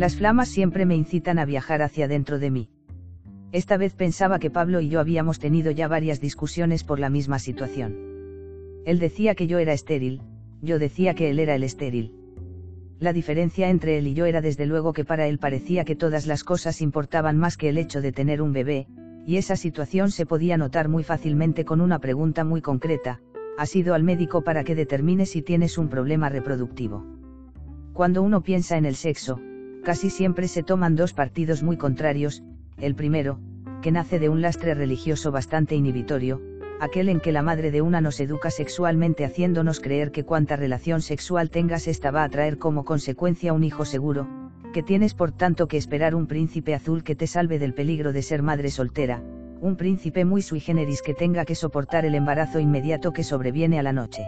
Las flamas siempre me incitan a viajar hacia dentro de mí. Esta vez pensaba que Pablo y yo habíamos tenido ya varias discusiones por la misma situación. Él decía que yo era estéril, yo decía que él era el estéril. La diferencia entre él y yo era desde luego que para él parecía que todas las cosas importaban más que el hecho de tener un bebé, y esa situación se podía notar muy fácilmente con una pregunta muy concreta, ¿has ido al médico para que determine si tienes un problema reproductivo? Cuando uno piensa en el sexo, casi siempre se toman dos partidos muy contrarios, el primero, que nace de un lastre religioso bastante inhibitorio, aquel en que la madre de una nos educa sexualmente haciéndonos creer que cuanta relación sexual tengas esta va a traer como consecuencia un hijo seguro, que tienes por tanto que esperar un príncipe azul que te salve del peligro de ser madre soltera, un príncipe muy sui generis que tenga que soportar el embarazo inmediato que sobreviene a la noche.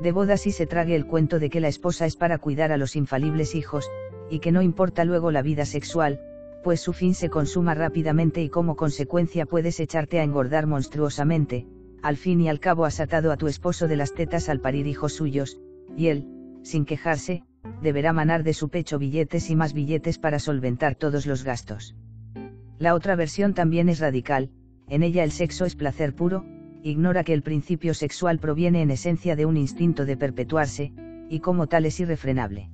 De bodas y se trague el cuento de que la esposa es para cuidar a los infalibles hijos, y que no importa luego la vida sexual, pues su fin se consuma rápidamente y como consecuencia puedes echarte a engordar monstruosamente, al fin y al cabo has atado a tu esposo de las tetas al parir hijos suyos, y él, sin quejarse, deberá manar de su pecho billetes y más billetes para solventar todos los gastos. La otra versión también es radical, en ella el sexo es placer puro, ignora que el principio sexual proviene en esencia de un instinto de perpetuarse, y como tal es irrefrenable.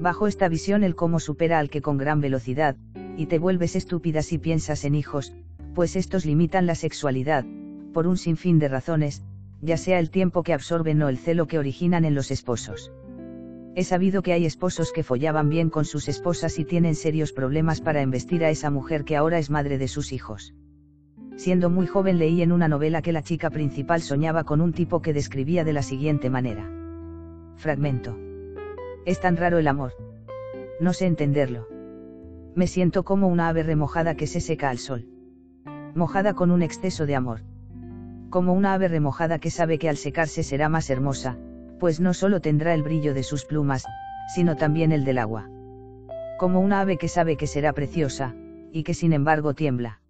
Bajo esta visión el cómo supera al que con gran velocidad, y te vuelves estúpida si piensas en hijos, pues estos limitan la sexualidad, por un sinfín de razones, ya sea el tiempo que absorben o el celo que originan en los esposos. He sabido que hay esposos que follaban bien con sus esposas y tienen serios problemas para embestir a esa mujer que ahora es madre de sus hijos. Siendo muy joven leí en una novela que la chica principal soñaba con un tipo que describía de la siguiente manera. Fragmento. Es tan raro el amor. No sé entenderlo. Me siento como una ave remojada que se seca al sol. Mojada con un exceso de amor. Como una ave remojada que sabe que al secarse será más hermosa, pues no solo tendrá el brillo de sus plumas, sino también el del agua. Como una ave que sabe que será preciosa, y que sin embargo tiembla.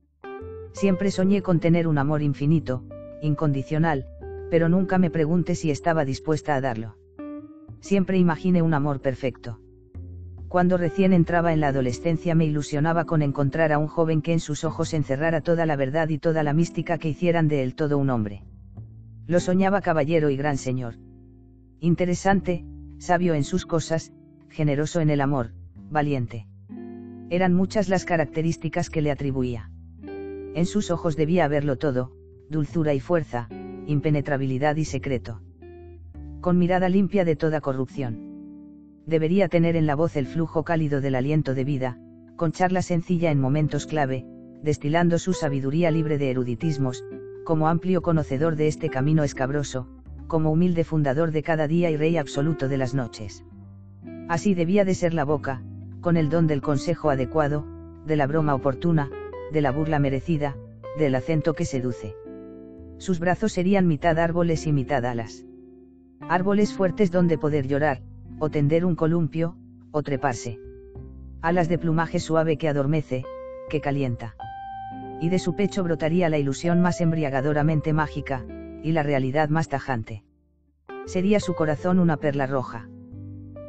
Siempre soñé con tener un amor infinito, incondicional, pero nunca me pregunté si estaba dispuesta a darlo. Siempre imaginé un amor perfecto. Cuando recién entraba en la adolescencia me ilusionaba con encontrar a un joven que en sus ojos encerrara toda la verdad y toda la mística que hicieran de él todo un hombre. Lo soñaba caballero y gran señor. Interesante, sabio en sus cosas, generoso en el amor, valiente. Eran muchas las características que le atribuía. En sus ojos debía haberlo todo, dulzura y fuerza, impenetrabilidad y secreto con mirada limpia de toda corrupción. Debería tener en la voz el flujo cálido del aliento de vida, con charla sencilla en momentos clave, destilando su sabiduría libre de eruditismos, como amplio conocedor de este camino escabroso, como humilde fundador de cada día y rey absoluto de las noches. Así debía de ser la boca, con el don del consejo adecuado, de la broma oportuna, de la burla merecida, del acento que seduce. Sus brazos serían mitad árboles y mitad alas. Árboles fuertes donde poder llorar, o tender un columpio, o treparse. Alas de plumaje suave que adormece, que calienta. Y de su pecho brotaría la ilusión más embriagadoramente mágica, y la realidad más tajante. Sería su corazón una perla roja.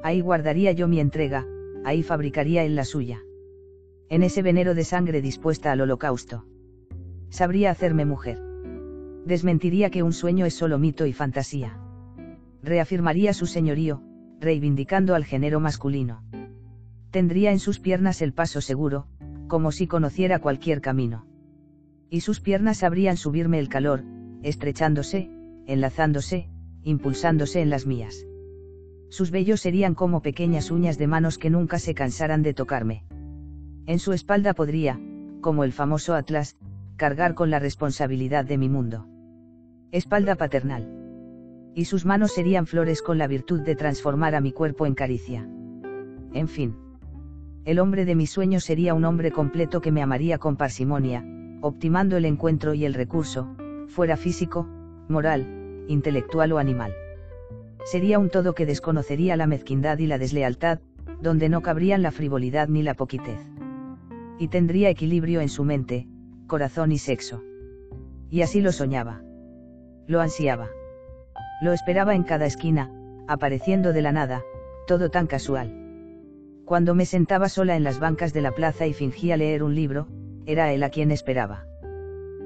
Ahí guardaría yo mi entrega, ahí fabricaría él la suya. En ese venero de sangre dispuesta al holocausto. Sabría hacerme mujer. Desmentiría que un sueño es solo mito y fantasía reafirmaría su señorío, reivindicando al género masculino. Tendría en sus piernas el paso seguro, como si conociera cualquier camino. Y sus piernas sabrían subirme el calor, estrechándose, enlazándose, impulsándose en las mías. Sus vellos serían como pequeñas uñas de manos que nunca se cansaran de tocarme. En su espalda podría, como el famoso Atlas, cargar con la responsabilidad de mi mundo. Espalda paternal. Y sus manos serían flores con la virtud de transformar a mi cuerpo en caricia. En fin. El hombre de mis sueños sería un hombre completo que me amaría con parsimonia, optimando el encuentro y el recurso, fuera físico, moral, intelectual o animal. Sería un todo que desconocería la mezquindad y la deslealtad, donde no cabrían la frivolidad ni la poquitez. Y tendría equilibrio en su mente, corazón y sexo. Y así lo soñaba. Lo ansiaba. Lo esperaba en cada esquina, apareciendo de la nada, todo tan casual. Cuando me sentaba sola en las bancas de la plaza y fingía leer un libro, era él a quien esperaba.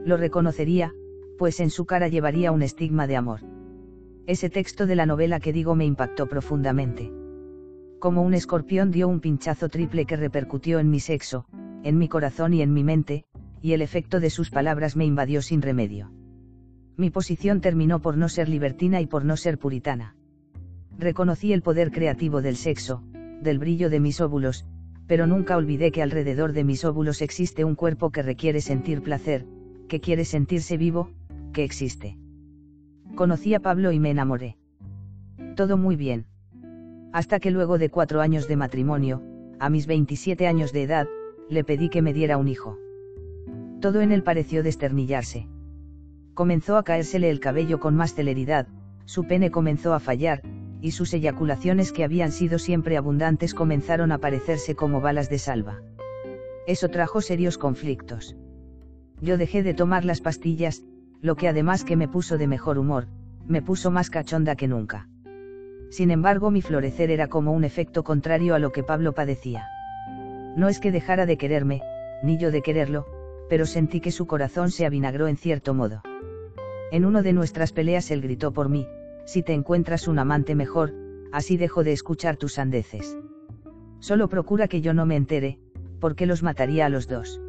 Lo reconocería, pues en su cara llevaría un estigma de amor. Ese texto de la novela que digo me impactó profundamente. Como un escorpión dio un pinchazo triple que repercutió en mi sexo, en mi corazón y en mi mente, y el efecto de sus palabras me invadió sin remedio. Mi posición terminó por no ser libertina y por no ser puritana. Reconocí el poder creativo del sexo, del brillo de mis óvulos, pero nunca olvidé que alrededor de mis óvulos existe un cuerpo que requiere sentir placer, que quiere sentirse vivo, que existe. Conocí a Pablo y me enamoré. Todo muy bien. Hasta que luego de cuatro años de matrimonio, a mis 27 años de edad, le pedí que me diera un hijo. Todo en él pareció desternillarse. Comenzó a caérsele el cabello con más celeridad, su pene comenzó a fallar, y sus eyaculaciones que habían sido siempre abundantes comenzaron a parecerse como balas de salva. Eso trajo serios conflictos. Yo dejé de tomar las pastillas, lo que además que me puso de mejor humor, me puso más cachonda que nunca. Sin embargo, mi florecer era como un efecto contrario a lo que Pablo padecía. No es que dejara de quererme, ni yo de quererlo, pero sentí que su corazón se avinagró en cierto modo. En uno de nuestras peleas él gritó por mí, si te encuentras un amante mejor, así dejo de escuchar tus sandeces. Solo procura que yo no me entere, porque los mataría a los dos.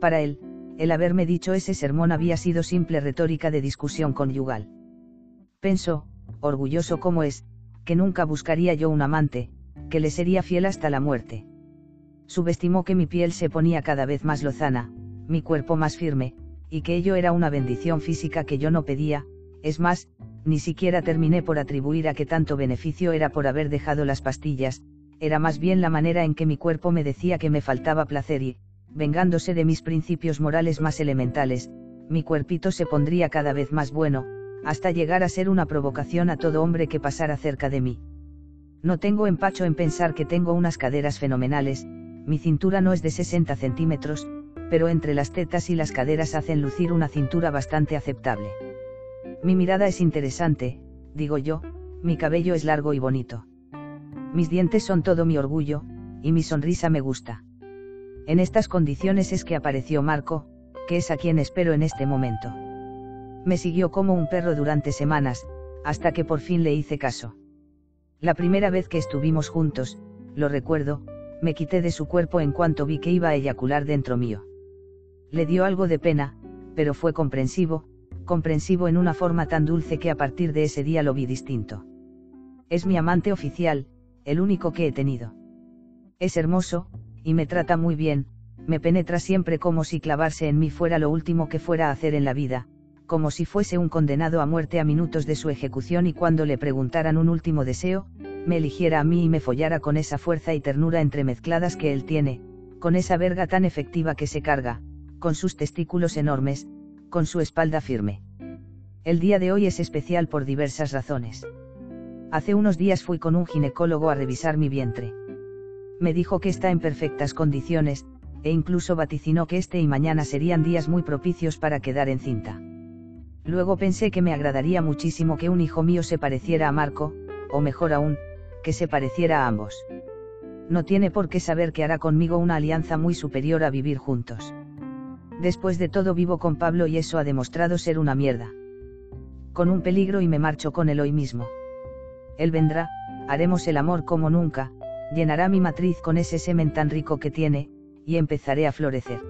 Para él, el haberme dicho ese sermón había sido simple retórica de discusión conyugal. Pensó, orgulloso como es, que nunca buscaría yo un amante, que le sería fiel hasta la muerte. Subestimó que mi piel se ponía cada vez más lozana, mi cuerpo más firme, y que ello era una bendición física que yo no pedía, es más, ni siquiera terminé por atribuir a que tanto beneficio era por haber dejado las pastillas, era más bien la manera en que mi cuerpo me decía que me faltaba placer y, vengándose de mis principios morales más elementales, mi cuerpito se pondría cada vez más bueno, hasta llegar a ser una provocación a todo hombre que pasara cerca de mí. No tengo empacho en pensar que tengo unas caderas fenomenales, mi cintura no es de 60 centímetros, pero entre las tetas y las caderas hacen lucir una cintura bastante aceptable. Mi mirada es interesante, digo yo, mi cabello es largo y bonito. Mis dientes son todo mi orgullo, y mi sonrisa me gusta. En estas condiciones es que apareció Marco, que es a quien espero en este momento. Me siguió como un perro durante semanas, hasta que por fin le hice caso. La primera vez que estuvimos juntos, lo recuerdo, me quité de su cuerpo en cuanto vi que iba a eyacular dentro mío. Le dio algo de pena, pero fue comprensivo, comprensivo en una forma tan dulce que a partir de ese día lo vi distinto. Es mi amante oficial, el único que he tenido. Es hermoso, y me trata muy bien, me penetra siempre como si clavarse en mí fuera lo último que fuera a hacer en la vida, como si fuese un condenado a muerte a minutos de su ejecución y cuando le preguntaran un último deseo, me eligiera a mí y me follara con esa fuerza y ternura entremezcladas que él tiene, con esa verga tan efectiva que se carga, con sus testículos enormes, con su espalda firme. El día de hoy es especial por diversas razones. Hace unos días fui con un ginecólogo a revisar mi vientre me dijo que está en perfectas condiciones, e incluso vaticinó que este y mañana serían días muy propicios para quedar encinta. Luego pensé que me agradaría muchísimo que un hijo mío se pareciera a Marco, o mejor aún, que se pareciera a ambos. No tiene por qué saber que hará conmigo una alianza muy superior a vivir juntos. Después de todo vivo con Pablo y eso ha demostrado ser una mierda. Con un peligro y me marcho con él hoy mismo. Él vendrá, haremos el amor como nunca, llenará mi matriz con ese semen tan rico que tiene, y empezaré a florecer.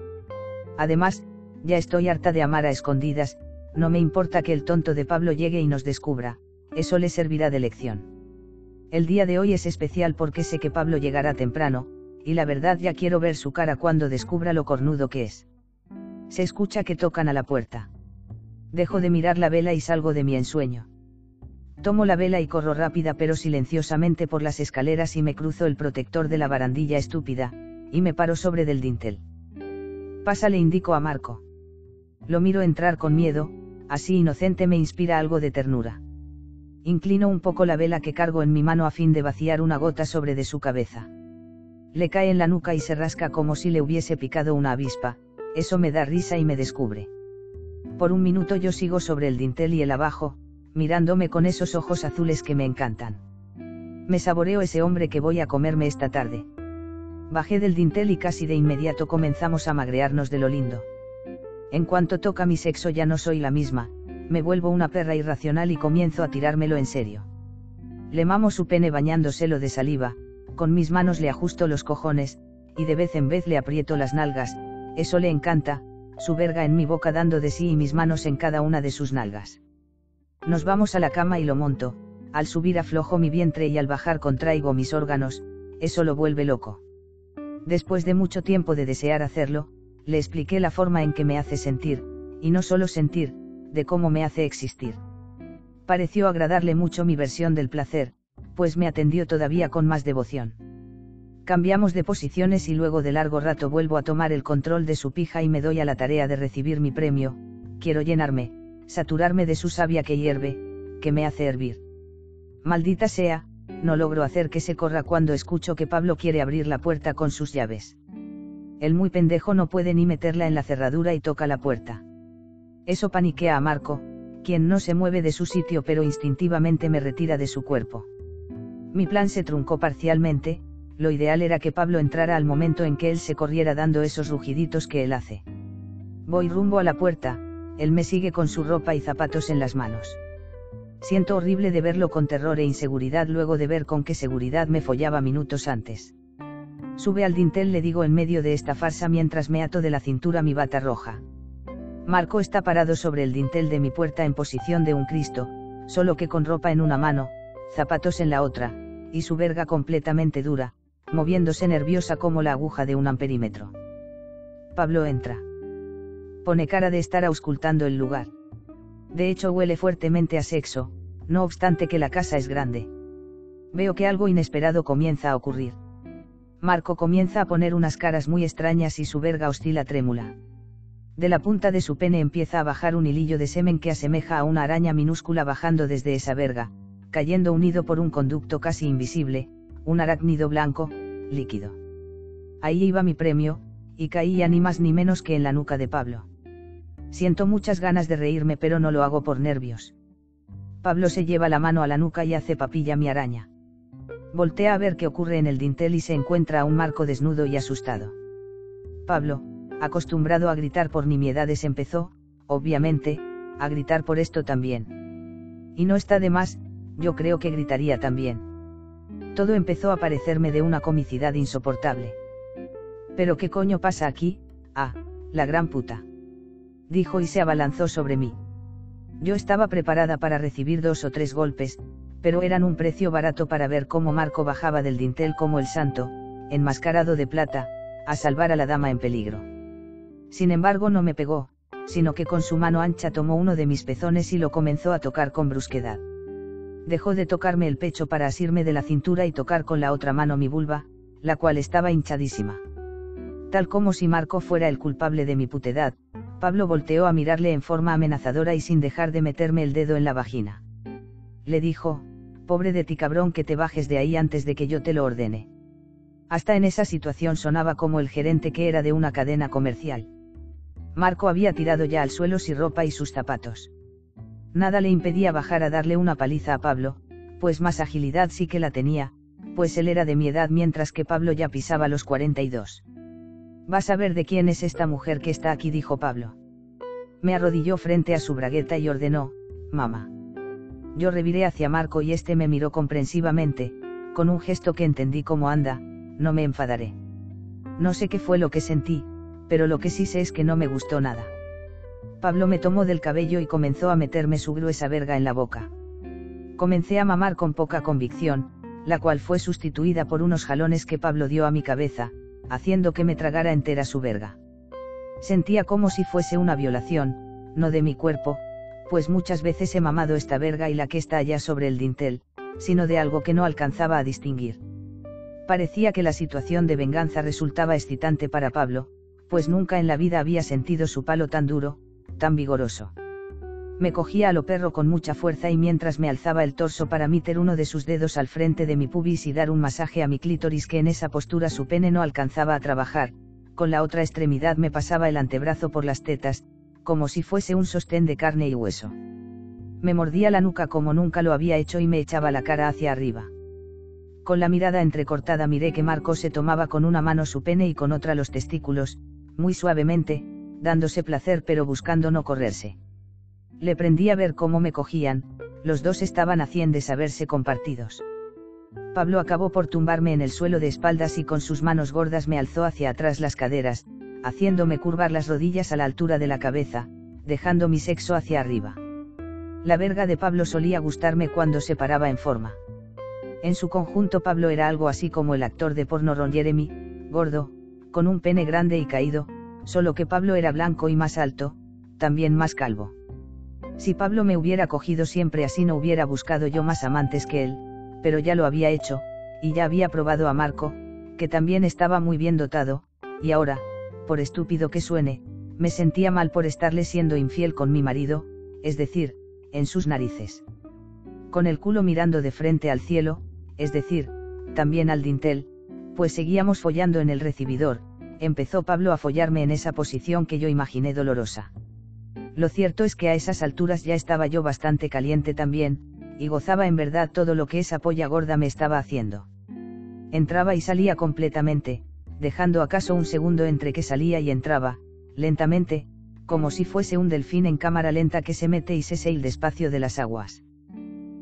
Además, ya estoy harta de amar a escondidas, no me importa que el tonto de Pablo llegue y nos descubra, eso le servirá de lección. El día de hoy es especial porque sé que Pablo llegará temprano, y la verdad ya quiero ver su cara cuando descubra lo cornudo que es. Se escucha que tocan a la puerta. Dejo de mirar la vela y salgo de mi ensueño. Tomo la vela y corro rápida pero silenciosamente por las escaleras y me cruzo el protector de la barandilla estúpida, y me paro sobre del dintel. Pasa le indico a Marco. Lo miro entrar con miedo, así inocente me inspira algo de ternura. Inclino un poco la vela que cargo en mi mano a fin de vaciar una gota sobre de su cabeza. Le cae en la nuca y se rasca como si le hubiese picado una avispa, eso me da risa y me descubre. Por un minuto yo sigo sobre el dintel y el abajo, mirándome con esos ojos azules que me encantan. Me saboreo ese hombre que voy a comerme esta tarde. Bajé del dintel y casi de inmediato comenzamos a magrearnos de lo lindo. En cuanto toca mi sexo ya no soy la misma, me vuelvo una perra irracional y comienzo a tirármelo en serio. Le mamo su pene bañándoselo de saliva, con mis manos le ajusto los cojones, y de vez en vez le aprieto las nalgas, eso le encanta, su verga en mi boca dando de sí y mis manos en cada una de sus nalgas. Nos vamos a la cama y lo monto, al subir aflojo mi vientre y al bajar contraigo mis órganos, eso lo vuelve loco. Después de mucho tiempo de desear hacerlo, le expliqué la forma en que me hace sentir, y no solo sentir, de cómo me hace existir. Pareció agradarle mucho mi versión del placer, pues me atendió todavía con más devoción. Cambiamos de posiciones y luego de largo rato vuelvo a tomar el control de su pija y me doy a la tarea de recibir mi premio, quiero llenarme, saturarme de su savia que hierve, que me hace hervir. Maldita sea, no logro hacer que se corra cuando escucho que Pablo quiere abrir la puerta con sus llaves. El muy pendejo no puede ni meterla en la cerradura y toca la puerta. Eso paniquea a Marco, quien no se mueve de su sitio pero instintivamente me retira de su cuerpo. Mi plan se truncó parcialmente, lo ideal era que Pablo entrara al momento en que él se corriera dando esos rugiditos que él hace. Voy rumbo a la puerta, él me sigue con su ropa y zapatos en las manos. Siento horrible de verlo con terror e inseguridad luego de ver con qué seguridad me follaba minutos antes. Sube al dintel, le digo en medio de esta farsa mientras me ato de la cintura mi bata roja. Marco está parado sobre el dintel de mi puerta en posición de un Cristo, solo que con ropa en una mano, zapatos en la otra, y su verga completamente dura, moviéndose nerviosa como la aguja de un amperímetro. Pablo entra. Pone cara de estar auscultando el lugar. De hecho huele fuertemente a sexo, no obstante que la casa es grande. Veo que algo inesperado comienza a ocurrir. Marco comienza a poner unas caras muy extrañas y su verga oscila trémula. De la punta de su pene empieza a bajar un hilillo de semen que asemeja a una araña minúscula bajando desde esa verga, cayendo unido por un conducto casi invisible, un arácnido blanco, líquido. Ahí iba mi premio, y caía ni más ni menos que en la nuca de Pablo. Siento muchas ganas de reírme pero no lo hago por nervios. Pablo se lleva la mano a la nuca y hace papilla mi araña. Voltea a ver qué ocurre en el dintel y se encuentra a un Marco desnudo y asustado. Pablo, acostumbrado a gritar por nimiedades, empezó, obviamente, a gritar por esto también. Y no está de más, yo creo que gritaría también. Todo empezó a parecerme de una comicidad insoportable. Pero qué coño pasa aquí, ah, la gran puta. Dijo y se abalanzó sobre mí. Yo estaba preparada para recibir dos o tres golpes, pero eran un precio barato para ver cómo Marco bajaba del dintel como el santo, enmascarado de plata, a salvar a la dama en peligro. Sin embargo no me pegó, sino que con su mano ancha tomó uno de mis pezones y lo comenzó a tocar con brusquedad. Dejó de tocarme el pecho para asirme de la cintura y tocar con la otra mano mi vulva, la cual estaba hinchadísima. Tal como si Marco fuera el culpable de mi putedad, Pablo volteó a mirarle en forma amenazadora y sin dejar de meterme el dedo en la vagina le dijo, pobre de ti cabrón que te bajes de ahí antes de que yo te lo ordene. Hasta en esa situación sonaba como el gerente que era de una cadena comercial. Marco había tirado ya al suelo su ropa y sus zapatos. Nada le impedía bajar a darle una paliza a Pablo, pues más agilidad sí que la tenía, pues él era de mi edad mientras que Pablo ya pisaba los 42. Vas a ver de quién es esta mujer que está aquí, dijo Pablo. Me arrodilló frente a su bragueta y ordenó, mamá. Yo reviré hacia Marco y este me miró comprensivamente, con un gesto que entendí como anda, no me enfadaré. No sé qué fue lo que sentí, pero lo que sí sé es que no me gustó nada. Pablo me tomó del cabello y comenzó a meterme su gruesa verga en la boca. Comencé a mamar con poca convicción, la cual fue sustituida por unos jalones que Pablo dio a mi cabeza, haciendo que me tragara entera su verga. Sentía como si fuese una violación, no de mi cuerpo, pues muchas veces he mamado esta verga y la que está allá sobre el dintel, sino de algo que no alcanzaba a distinguir. Parecía que la situación de venganza resultaba excitante para Pablo, pues nunca en la vida había sentido su palo tan duro, tan vigoroso. Me cogía a lo perro con mucha fuerza y mientras me alzaba el torso para meter uno de sus dedos al frente de mi pubis y dar un masaje a mi clítoris que en esa postura su pene no alcanzaba a trabajar, con la otra extremidad me pasaba el antebrazo por las tetas, como si fuese un sostén de carne y hueso. Me mordía la nuca como nunca lo había hecho y me echaba la cara hacia arriba. Con la mirada entrecortada miré que Marco se tomaba con una mano su pene y con otra los testículos, muy suavemente, dándose placer pero buscando no correrse. Le prendí a ver cómo me cogían, los dos estaban haciendo saberse compartidos. Pablo acabó por tumbarme en el suelo de espaldas y con sus manos gordas me alzó hacia atrás las caderas, haciéndome curvar las rodillas a la altura de la cabeza, dejando mi sexo hacia arriba. La verga de Pablo solía gustarme cuando se paraba en forma. En su conjunto Pablo era algo así como el actor de porno Ron Jeremy, gordo, con un pene grande y caído, solo que Pablo era blanco y más alto, también más calvo. Si Pablo me hubiera cogido siempre así no hubiera buscado yo más amantes que él, pero ya lo había hecho, y ya había probado a Marco, que también estaba muy bien dotado, y ahora, por estúpido que suene, me sentía mal por estarle siendo infiel con mi marido, es decir, en sus narices. Con el culo mirando de frente al cielo, es decir, también al dintel, pues seguíamos follando en el recibidor, empezó Pablo a follarme en esa posición que yo imaginé dolorosa. Lo cierto es que a esas alturas ya estaba yo bastante caliente también, y gozaba en verdad todo lo que esa polla gorda me estaba haciendo. Entraba y salía completamente, dejando acaso un segundo entre que salía y entraba, lentamente, como si fuese un delfín en cámara lenta que se mete y se seil despacio de las aguas.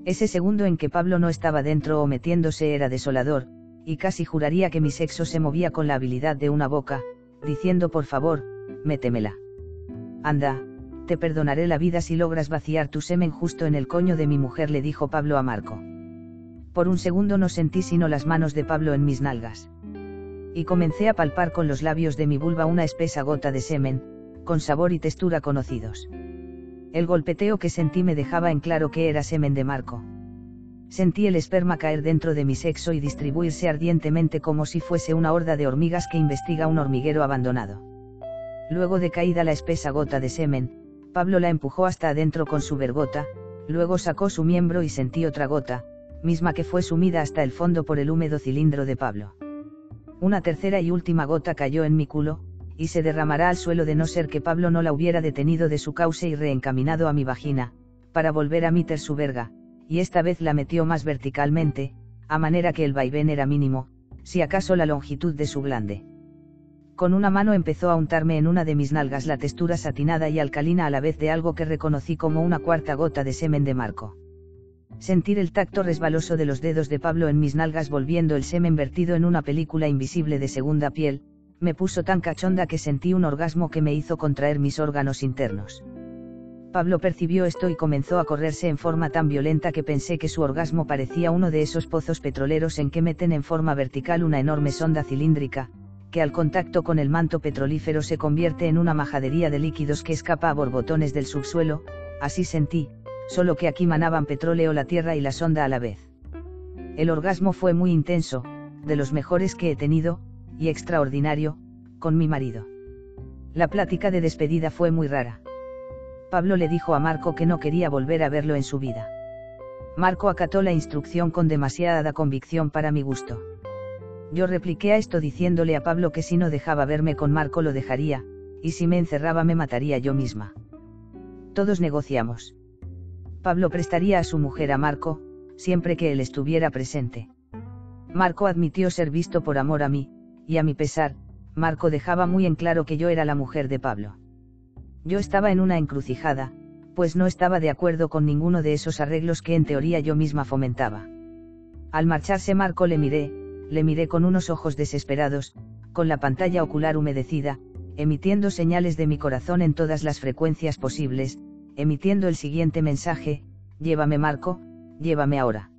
Ese segundo en que Pablo no estaba dentro o metiéndose era desolador, y casi juraría que mi sexo se movía con la habilidad de una boca, diciendo por favor, métemela. Anda, te perdonaré la vida si logras vaciar tu semen justo en el coño de mi mujer, le dijo Pablo a Marco. Por un segundo no sentí sino las manos de Pablo en mis nalgas. Y comencé a palpar con los labios de mi vulva una espesa gota de semen, con sabor y textura conocidos. El golpeteo que sentí me dejaba en claro que era semen de Marco. Sentí el esperma caer dentro de mi sexo y distribuirse ardientemente como si fuese una horda de hormigas que investiga un hormiguero abandonado. Luego de caída la espesa gota de semen, Pablo la empujó hasta adentro con su vergota, luego sacó su miembro y sentí otra gota, misma que fue sumida hasta el fondo por el húmedo cilindro de Pablo. Una tercera y última gota cayó en mi culo, y se derramará al suelo de no ser que Pablo no la hubiera detenido de su cauce y reencaminado a mi vagina, para volver a meter su verga, y esta vez la metió más verticalmente, a manera que el vaivén era mínimo, si acaso la longitud de su glande. Con una mano empezó a untarme en una de mis nalgas la textura satinada y alcalina a la vez de algo que reconocí como una cuarta gota de semen de Marco. Sentir el tacto resbaloso de los dedos de Pablo en mis nalgas volviendo el semen vertido en una película invisible de segunda piel, me puso tan cachonda que sentí un orgasmo que me hizo contraer mis órganos internos. Pablo percibió esto y comenzó a correrse en forma tan violenta que pensé que su orgasmo parecía uno de esos pozos petroleros en que meten en forma vertical una enorme sonda cilíndrica, que al contacto con el manto petrolífero se convierte en una majadería de líquidos que escapa a borbotones del subsuelo, así sentí, solo que aquí manaban petróleo la tierra y la sonda a la vez. El orgasmo fue muy intenso, de los mejores que he tenido, y extraordinario, con mi marido. La plática de despedida fue muy rara. Pablo le dijo a Marco que no quería volver a verlo en su vida. Marco acató la instrucción con demasiada convicción para mi gusto. Yo repliqué a esto diciéndole a Pablo que si no dejaba verme con Marco lo dejaría, y si me encerraba me mataría yo misma. Todos negociamos. Pablo prestaría a su mujer a Marco, siempre que él estuviera presente. Marco admitió ser visto por amor a mí, y a mi pesar, Marco dejaba muy en claro que yo era la mujer de Pablo. Yo estaba en una encrucijada, pues no estaba de acuerdo con ninguno de esos arreglos que en teoría yo misma fomentaba. Al marcharse Marco le miré, le miré con unos ojos desesperados, con la pantalla ocular humedecida, emitiendo señales de mi corazón en todas las frecuencias posibles, emitiendo el siguiente mensaje, llévame Marco, llévame ahora.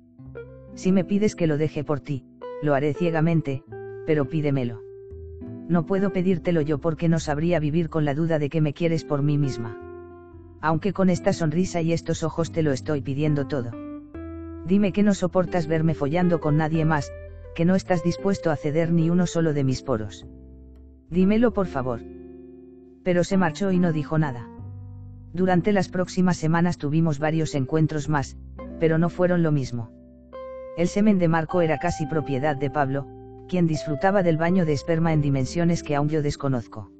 Si me pides que lo deje por ti, lo haré ciegamente, pero pídemelo. No puedo pedírtelo yo porque no sabría vivir con la duda de que me quieres por mí misma. Aunque con esta sonrisa y estos ojos te lo estoy pidiendo todo. Dime que no soportas verme follando con nadie más, que no estás dispuesto a ceder ni uno solo de mis poros. Dímelo por favor. Pero se marchó y no dijo nada. Durante las próximas semanas tuvimos varios encuentros más, pero no fueron lo mismo. El semen de Marco era casi propiedad de Pablo, quien disfrutaba del baño de esperma en dimensiones que aún yo desconozco.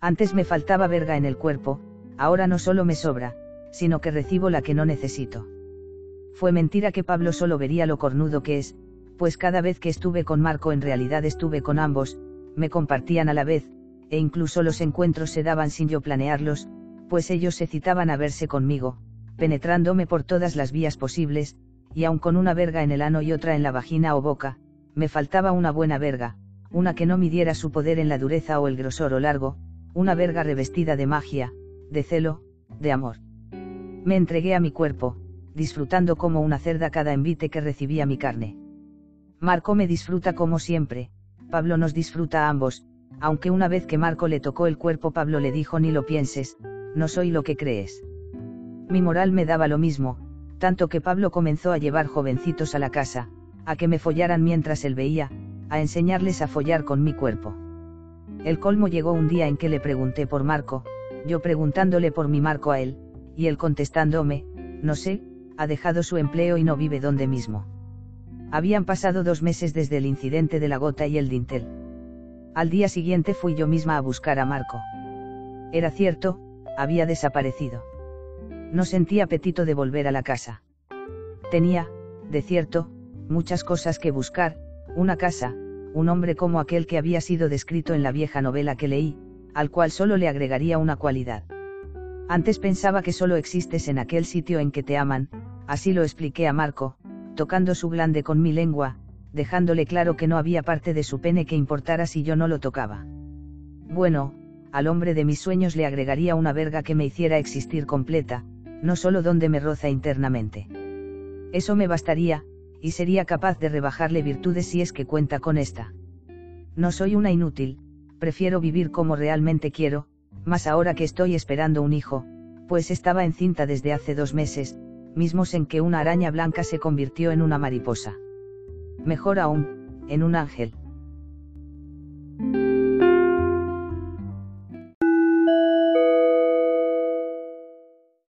Antes me faltaba verga en el cuerpo, ahora no solo me sobra, sino que recibo la que no necesito. Fue mentira que Pablo solo vería lo cornudo que es, pues cada vez que estuve con Marco en realidad estuve con ambos, me compartían a la vez, e incluso los encuentros se daban sin yo planearlos, pues ellos se citaban a verse conmigo, penetrándome por todas las vías posibles, y aun con una verga en el ano y otra en la vagina o boca, me faltaba una buena verga, una que no midiera su poder en la dureza o el grosor o largo, una verga revestida de magia, de celo, de amor. Me entregué a mi cuerpo, disfrutando como una cerda cada envite que recibía mi carne. Marco me disfruta como siempre, Pablo nos disfruta a ambos, aunque una vez que Marco le tocó el cuerpo Pablo le dijo ni lo pienses, no soy lo que crees. Mi moral me daba lo mismo, tanto que Pablo comenzó a llevar jovencitos a la casa, a que me follaran mientras él veía, a enseñarles a follar con mi cuerpo. El colmo llegó un día en que le pregunté por Marco, yo preguntándole por mi Marco a él, y él contestándome, no sé, ha dejado su empleo y no vive donde mismo. Habían pasado dos meses desde el incidente de la gota y el dintel. Al día siguiente fui yo misma a buscar a Marco. Era cierto, había desaparecido. No sentía apetito de volver a la casa. Tenía, de cierto, muchas cosas que buscar, una casa, un hombre como aquel que había sido descrito en la vieja novela que leí, al cual solo le agregaría una cualidad. Antes pensaba que solo existes en aquel sitio en que te aman, así lo expliqué a Marco, tocando su glande con mi lengua, dejándole claro que no había parte de su pene que importara si yo no lo tocaba. Bueno, al hombre de mis sueños le agregaría una verga que me hiciera existir completa, no solo donde me roza internamente. Eso me bastaría, y sería capaz de rebajarle virtudes si es que cuenta con esta. No soy una inútil, prefiero vivir como realmente quiero, más ahora que estoy esperando un hijo, pues estaba encinta desde hace dos meses, mismos en que una araña blanca se convirtió en una mariposa. Mejor aún, en un ángel.